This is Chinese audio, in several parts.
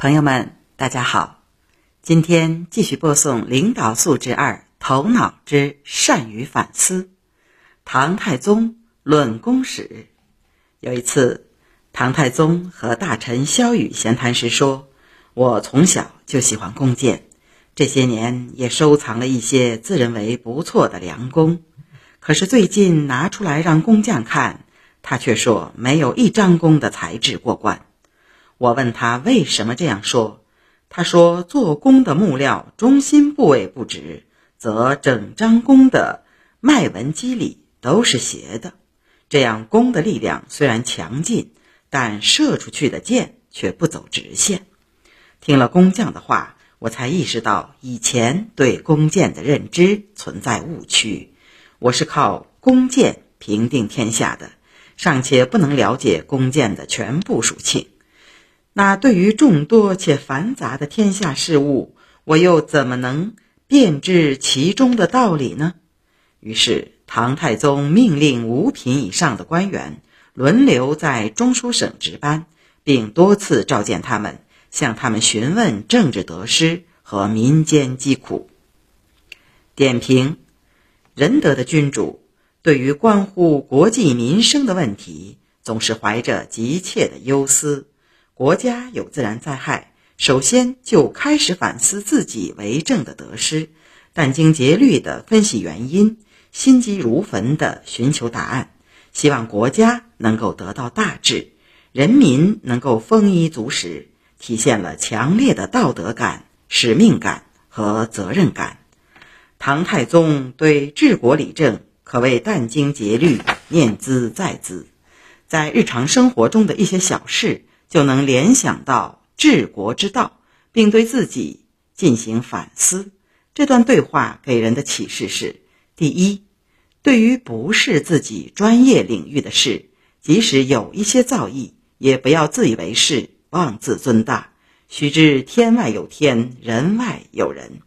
朋友们，大家好，今天继续播送《领导素质二：头脑之善于反思》。唐太宗论功史。有一次，唐太宗和大臣萧雨闲谈时说：“我从小就喜欢弓箭，这些年也收藏了一些自认为不错的良弓。可是最近拿出来让工匠看，他却说没有一张弓的材质过关。”我问他为什么这样说，他说：“做弓的木料中心部位不直，则整张弓的脉纹肌理都是斜的，这样弓的力量虽然强劲，但射出去的箭却不走直线。”听了工匠的话，我才意识到以前对弓箭的认知存在误区。我是靠弓箭平定天下的，尚且不能了解弓箭的全部属性。那对于众多且繁杂的天下事物，我又怎么能辨知其中的道理呢？于是，唐太宗命令五品以上的官员轮流在中书省值班，并多次召见他们，向他们询问政治得失和民间疾苦。点评：仁德的君主对于关乎国计民生的问题，总是怀着急切的忧思。国家有自然灾害，首先就开始反思自己为政的得失，殚精竭虑地分析原因，心急如焚地寻求答案，希望国家能够得到大治，人民能够丰衣足食，体现了强烈的道德感、使命感和责任感。唐太宗对治国理政可谓殚精竭虑、念兹在兹，在日常生活中的一些小事。就能联想到治国之道，并对自己进行反思。这段对话给人的启示是：第一，对于不是自己专业领域的事，即使有一些造诣，也不要自以为是、妄自尊大。须知天外有天，人外有人。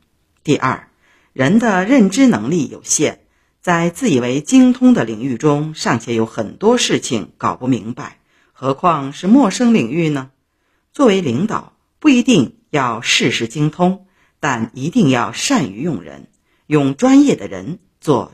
第二，人的认知能力有限，在自以为精通的领域中，尚且有很多事情搞不明白。何况是陌生领域呢？作为领导，不一定要事事精通，但一定要善于用人，用专业的人做。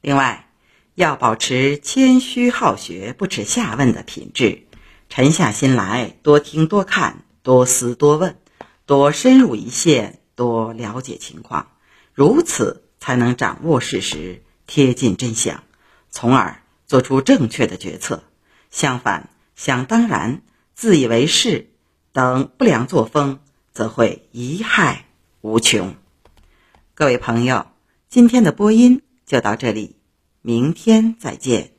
另外，要保持谦虚好学、不耻下问的品质，沉下心来，多听多看，多思多问，多深入一线，多了解情况，如此才能掌握事实，贴近真相，从而做出正确的决策。相反，想当然、自以为是等不良作风，则会贻害无穷。各位朋友，今天的播音就到这里，明天再见。